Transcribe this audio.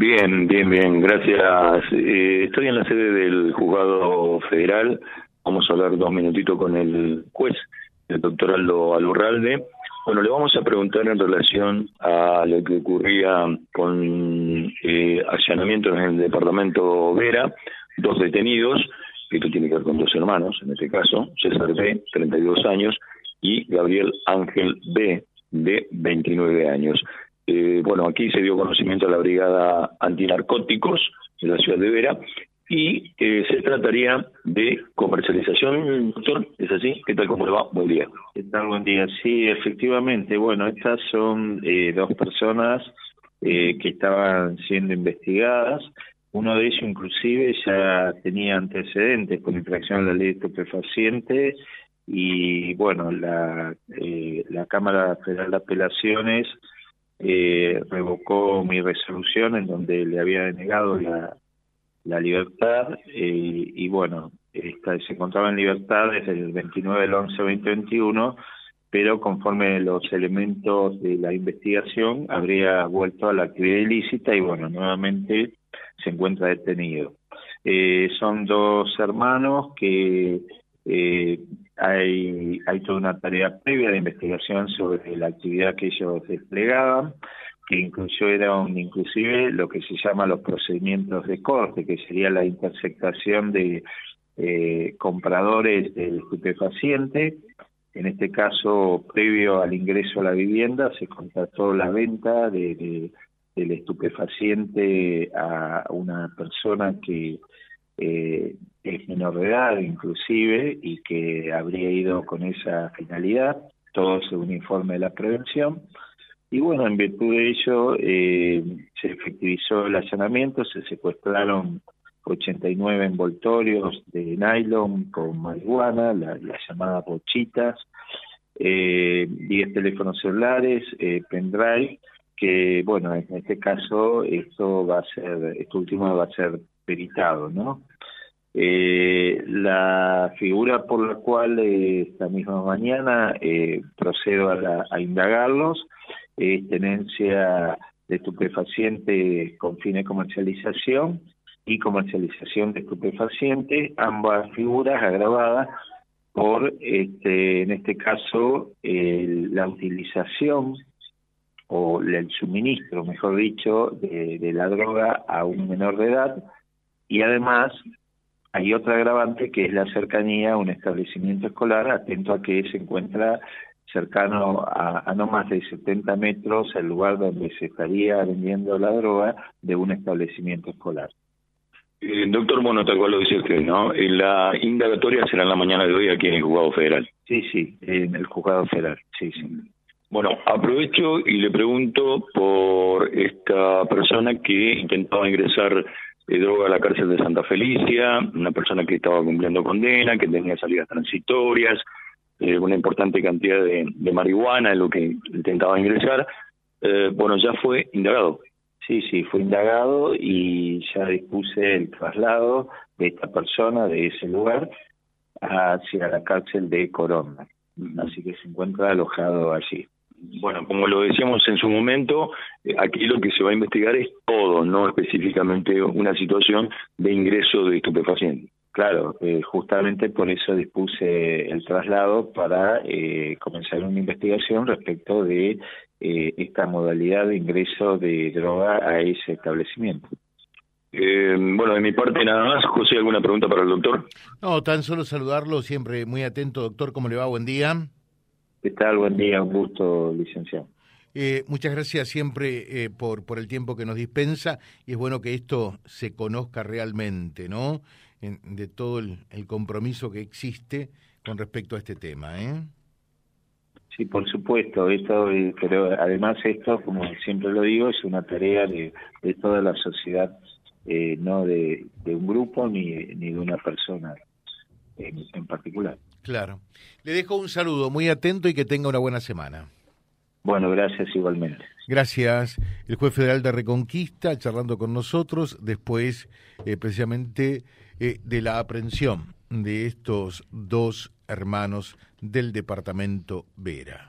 Bien, bien, bien, gracias. Eh, estoy en la sede del juzgado federal. Vamos a hablar dos minutitos con el juez, el doctor Aldo Alurralde. Bueno, le vamos a preguntar en relación a lo que ocurría con eh, allanamientos en el departamento Vera, dos detenidos, esto tiene que ver con dos hermanos, en este caso, César B, 32 años, y Gabriel Ángel B, de 29 años. Eh, bueno, aquí se dio conocimiento a la Brigada Antinarcóticos de la ciudad de Vera y eh, se trataría de comercialización, doctor, ¿es así? ¿Qué tal, cómo le va? Buen día. ¿Qué tal, buen día? Sí, efectivamente, bueno, estas son eh, dos personas que estaban siendo investigadas, uno de ellos inclusive ya tenía antecedentes por infracción de la ley de estupefacientes y bueno, la, la Cámara Federal de Apelaciones eh, revocó mi resolución en donde le había denegado la, libertad eh, y bueno, esta, se encontraba en libertad desde el 29 del 11 2021, pero conforme los elementos de la investigación habría vuelto a la actividad ilícita y bueno, nuevamente se encuentra detenido. Eh, son dos hermanos que eh, hay, hay toda una tarea previa de investigación sobre la actividad que ellos desplegaban, que incluyeron inclusive lo que se llama los procedimientos de corte, que sería la intersectación de eh, compradores del estupefaciente. En este caso, previo al ingreso a la vivienda, se contrató la venta de, del estupefaciente a una persona que eh, es menor de edad inclusive y que habría ido con esa finalidad, todo según informe de la prevención. Y bueno, en virtud de ello eh, se efectivizó el allanamiento, se secuestraron 89 envoltorios de nylon con marihuana, las la llamadas bochitas, eh, 10 teléfonos celulares, eh, pendrive, que bueno, en este caso esto va a ser, esto último va a ser peritado, ¿no? Eh, la figura por la cual eh, esta misma mañana eh, procedo a, indagarlos es tenencia de estupefaciente con fin de comercialización y comercialización de estupefaciente, ambas figuras agravadas por, este, en este caso, la utilización o el suministro, mejor dicho, de la droga a un menor de edad y además hay otra agravante que es la cercanía a un establecimiento escolar, atento a que se encuentra cercano a, no más de 70 metros el lugar donde se estaría vendiendo la droga de un establecimiento escolar. Eh, doctor Mono, tal cual lo dice usted, ¿no? La indagatoria será en la mañana de hoy aquí en el Juzgado Federal. Sí, sí, en el Juzgado Federal, sí, sí. Bueno, aprovecho y le pregunto por esta persona que intentaba ingresar de droga a la cárcel de Santa Felicia, una persona que estaba cumpliendo condena, que tenía salidas transitorias, eh, una importante cantidad de, marihuana en lo que intentaba ingresar. Eh, bueno, ya fue indagado. Sí, sí, fue indagado y ya dispuse el traslado de esta persona de ese lugar hacia la cárcel de Corona. Así que se encuentra alojado allí. Bueno, como lo decíamos en su momento, eh, aquí lo que se va a investigar es todo, no específicamente una situación de ingreso de estupefacientes. Claro, eh, justamente por eso dispuse el traslado para eh, comenzar una investigación respecto de esta modalidad de ingreso de droga a ese establecimiento. bueno, de mi parte nada más. José, ¿alguna pregunta para el doctor? No, tan solo saludarlo, siempre muy atento, doctor. ¿Cómo le va? Buen día. ¿Qué tal? Buen día, un gusto, licenciado. Eh, muchas gracias siempre eh, por, por el tiempo que nos dispensa y es bueno que esto se conozca realmente, ¿no? de todo el, compromiso que existe con respecto a este tema, ¿eh? Sí, por supuesto, esto, eh, pero además esto, como siempre lo digo, es una tarea de, de toda la sociedad, eh, no de, de, un grupo ni, ni de una persona en particular. Claro. Le dejo un saludo muy atento y que tenga una buena semana. Bueno, gracias igualmente. Gracias. El juez federal de Reconquista charlando con nosotros después eh, precisamente eh, de la aprehensión de estos dos hermanos del departamento Vera.